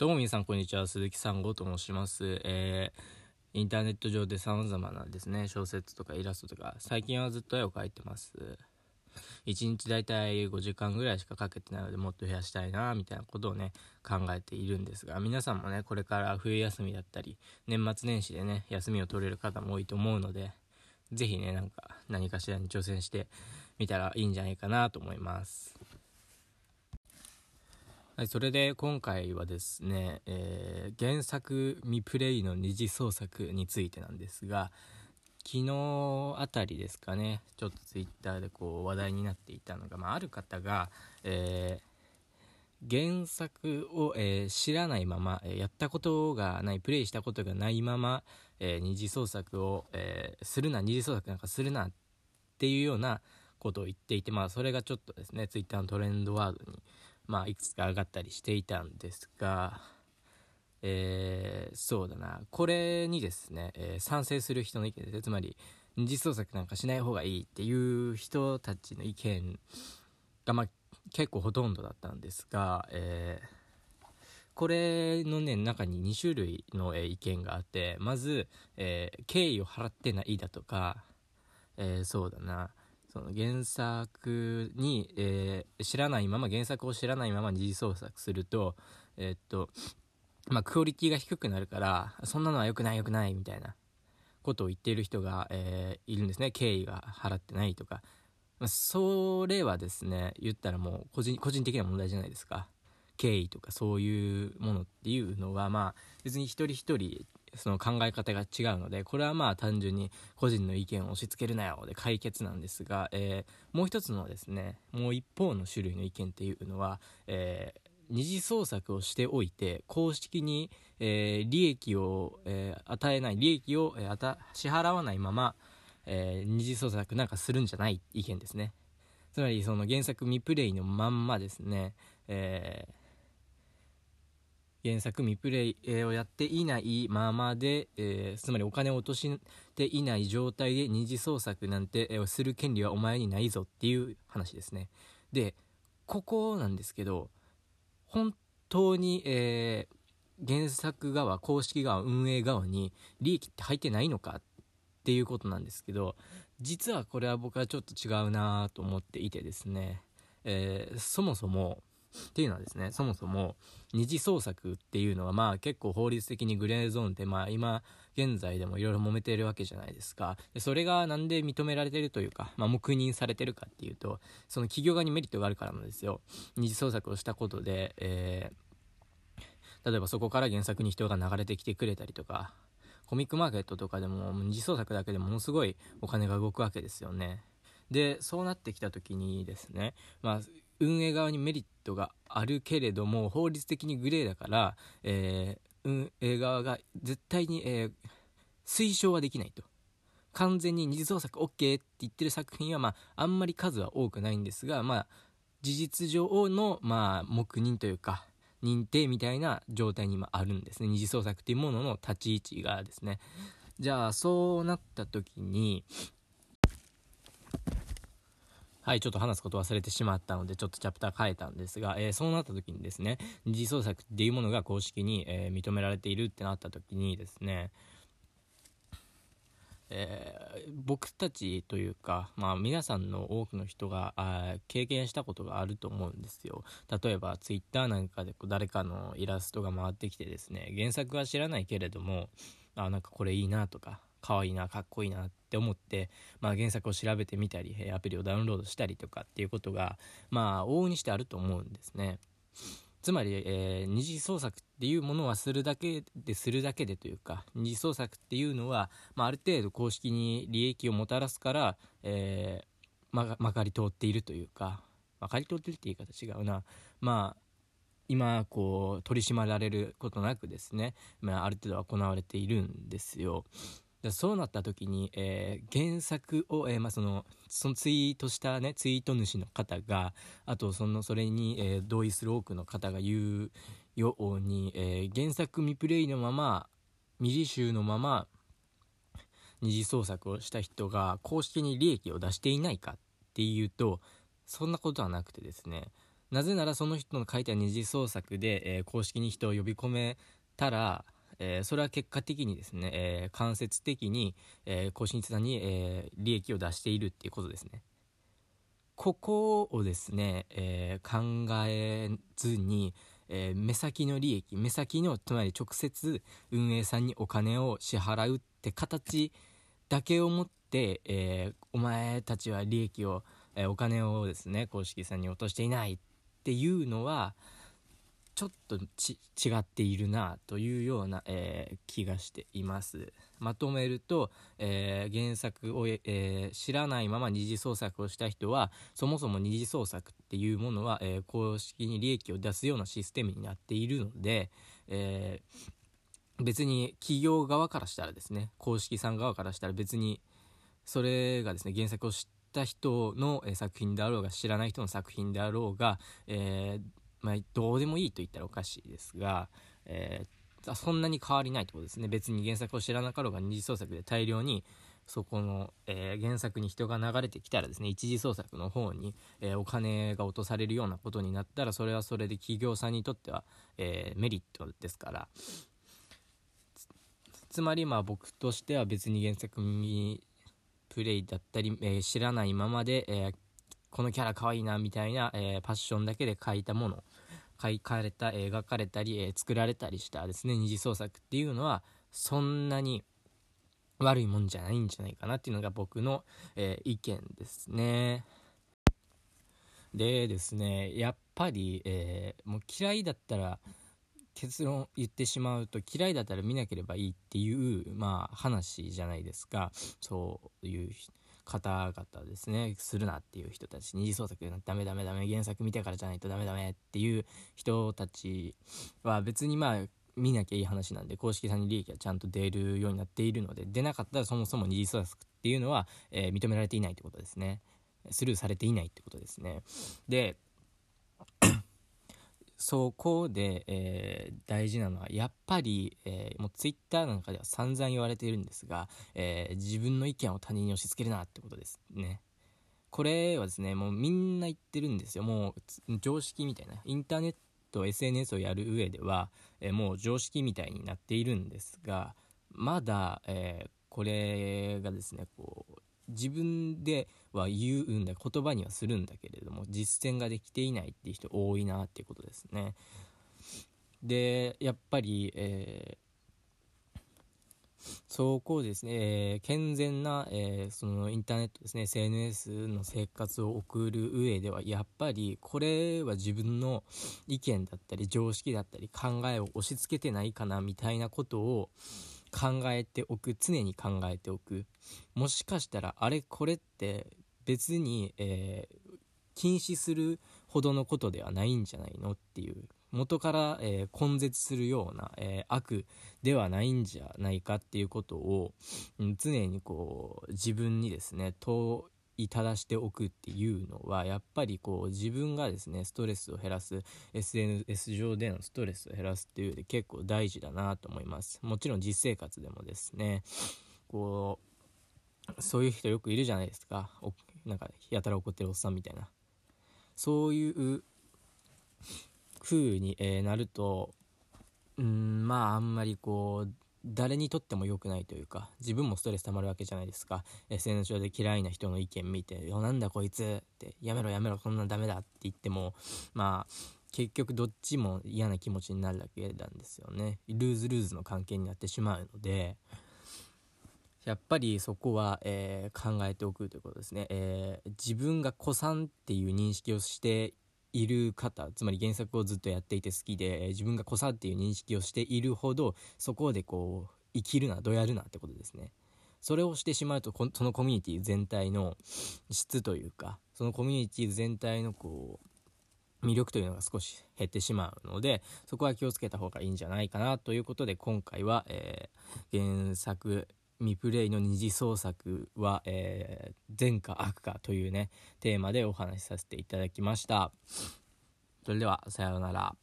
どうも皆さんこんにちは鈴木三吾と申します、えーインターネット上で様々なですね小説とかイラストとか最近はずっと絵を描いてます。1日だいたい5時間ぐらいしか描けてないのでもっと増やしたいなみたいなことをね考えているんですが皆さんもねこれから冬休みだったり年末年始でね休みを取れる方も多いと思うのでぜひねなんか何かしらに挑戦してみたらいいんじゃないかなと思います。はい、それで今回はですね、えー原作未プレイの二次創作についてなんですが昨日あたりですかねちょっとツイッターでこう話題になっていたのが、まあ、ある方が、えー原作を、えー知らないまま、えやったことがないプレイしたことがないまま、え二次創作を、えするな二次創作なんかするなっていうようなことを言っていて、まあ、それがちょっとですねツイッターのトレンドワードにまあ、いくつか上がったりしていたんですが、えーそうだな。これにですね、えー賛成する人の意見でつまり二次創作なんかしない方がいいっていう人たちの意見が、まあ、結構ほとんどだったんですが、えーこれのね中に2種類の、えー意見があってまず、えー敬意を払ってないだとか、えーそうだな。その原作に、えー知らないまま原作を知らないまま二次創作するとえーっとまあクオリティが低くなるからそんなのは良くない良くないみたいなことを言っている人が、えーいるんですね。敬意が払ってないとか、まあ、それはですね言ったらもう個人個人的な問題じゃないですか。敬意とかそういうものっていうのはまあ別に一人一人その考え方が違うのでこれはまあ単純に個人の意見を押し付けるなよで解決なんですが、えーもう一つのですねもう一方の種類の意見っていうのは、えー二次創作をしておいて公式に、えー利益を、えー与えない利益を、えー与支払わないまま、え二次創作なんかするんじゃない意見ですね。つまりその原作未プレイのまんまですね、えー原作未プレイをやっていないままで、えーつまりお金を落としていない状態で二次創作なんて、する権利はお前にないぞっていう話ですね。でここなんですけど本当に、えー原作側公式側運営側に利益って入ってないのかっていうことなんですけど実はこれは僕はちょっと違うなと思っていてですね、えーそもそもっていうのはですねそもそも二次創作っていうのはまあ結構法律的にグレーゾーンでまあ今現在でもいろいろ揉めてるわけじゃないですか。でそれがなんで認められてるというか、まあ、黙認されてるかっていうとその企業側にメリットがあるからなんですよ。二次創作をしたことで、えー例えばそこから原作に人が流れてきてくれたりとかコミックマーケットとかでも二次創作だけでものすごいお金が動くわけですよね。でそうなってきた時にですねまあ運営側にメリットがあるけれども法律的にグレーだから、えー運営側が絶対に、えー推奨はできないと。完全に二次創作 OK って言ってる作品は、まあ、あんまり数は多くないんですが、まあ、事実上の、まあ、黙認というか認定みたいな状態に今あるんですね。二次創作っていうものの立ち位置がですね。じゃあそうなった時にはいちょっと話すこと忘れてしまったのでちょっとチャプター変えたんですが、えーそうなった時にですね二次創作っていうものが公式に、えー認められているってなった時にですねえー僕たちというか、まあ、皆さんの多くの人があ経験したことがあると思うんですよ。例えばツイッターなんかでこう誰かのイラストが回ってきてですね原作は知らないけれどもあなんかこれいいなとか可愛いなかっこいいなって思って、まあ、原作を調べてみたりアプリをダウンロードしたりとかっていうことがまあ往々にしてあると思うんですねつまり、えー二次創作っていうものはするだけでするだけでというか二次創作っていうのは、まあ、ある程度公式に利益をもたらすから、えーままかり通っているというかまかり通ってるって言い方違うなまあ今こう取り締まられることなくですね、まあ、ある程度は行われているんですよ。でそうなった時に、えー原作を、えーまあ、そのそのツイートした、ね、ツイート主の方があとそのそれに、えー同意する多くの方が言うように、えー原作未プレイのまま未履修のまま二次創作をした人が公式に利益を出していないかっていうとそんなことはなくてですねなぜならその人の書いた二次創作で、え、公式に人を呼び込めたら、えー、それは結果的にですね、えー、間接的に、えー、公式さんに、え利益を出しているっていうことですね。ここをですね、え考えずに、え目先の利益目先のつまり直接運営さんにお金を支払うって形だけをもって、えお前たちは利益を、えお金をですね公式さんに落としていないっていうのはちょっと違っているなというような、えー、気がしています。まとめると、えー、原作を、えー、知らないまま二次創作をした人はそもそも二次創作っていうものは、え公式に利益を出すようなシステムになっているので、え別に企業側からしたらですね公式さん側からしたら別にそれがですね原作を知った人の、作品であろうが知らない人の作品であろうが、えー、まあ、どうでもいいと言ったらおかしいですが、えー、そんなに変わりないってことですね。別に原作を知らなかろうが二次創作で大量にそこの、えー、原作に人が流れてきたらですね一次創作の方に、えー、お金が落とされるようなことになったらそれはそれで企業さんにとっては、えメリットですから。つまりまあ僕としては別に原作にプレイだったり、え知らないままで、えこのキャラかわいいなみたいな、えパッションだけで描いたもの。書かれた描かれたり、えー、作られたりしたですね二次創作っていうのはそんなに悪いもんじゃないんじゃないかなっていうのが僕の、えー、意見ですね。でですねやっぱり、えー、もう嫌いだったら結論言ってしまうと嫌いだったら見なければいいっていうまあ話じゃないですか。そういう人。方々ですね。するなっていう人たち二次創作ダメダメダメ原作見てからじゃないとダメダメっていう人たちは別にまあ見なきゃいい話なんで公式さんに利益はちゃんと出るようになっているので出なかったらそもそも二次創作っていうのは、えー、認められていないってことですね。スルーされていないってことですね。でそこで、えー、大事なのはやっぱり、えー、もうツイッターなんかでは散々言われているんですが、えー、自分の意見を他人に押し付けるなってことですね。これはですねもうみんな言ってるんですよ。もう常識みたいな。インターネット SNS をやる上では、えもう常識みたいになっているんですがまだ、えこれがですねこう自分では言うんだ言葉にはするんだけれど実践ができていないっていう人多いなっていうことですね。でやっぱり、えー、そこですね、えー、健全な、えー、そのインターネットですね SNS の生活を送る上ではやっぱりこれは自分の意見だったり常識だったり考えを押し付けてないかなみたいなことを考えておく常に考えておく。もしかしたらあれこれって別に、えー、禁止するほどのことではないんじゃないのっていう元から、えー、根絶するような、えー、悪ではないんじゃないかっていうことを、うん、常にこう自分にですね問いただしておくっていうのはやっぱりこう自分がですねストレスを減らす SNS 上でのストレスを減らすっていうで結構大事だなと思います。もちろん実生活でもですねこうそういう人よくいるじゃないですか。なんかやたら怒ってるおっさんみたいな。そういう風に、え、なるとうんまああんまりこう誰にとっても良くないというか自分もストレス溜まるわけじゃないですか。SNS 上で嫌いな人の意見見て「よなんだこいつ」って「やめろやめろこんなんダメだ」って言ってもまあ結局どっちも嫌な気持ちになるだけなんですよね。ルーズルーズの関係になってしまうのでやっぱりそこは、えー、考えておくということですね、えー、自分が子さんっていう認識をしている方つまり原作をずっとやっていて好きで自分が濃さんっていう認識をしているほどそこでこう生きるなどやるなってことですね。それをしてしまうとそのコミュニティ全体の質というかそのコミュニティ全体のこう魅力というのが少し減ってしまうのでそこは気をつけた方がいいんじゃないかなということで今回は、えー、原作未プレイの二次創作は、えー、善か悪かというねテーマでお話しさせていただきました。それではさようなら。